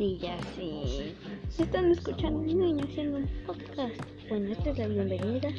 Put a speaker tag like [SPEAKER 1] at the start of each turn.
[SPEAKER 1] días y están escuchando un niño haciendo un podcast. Bueno, esta es la bienvenida.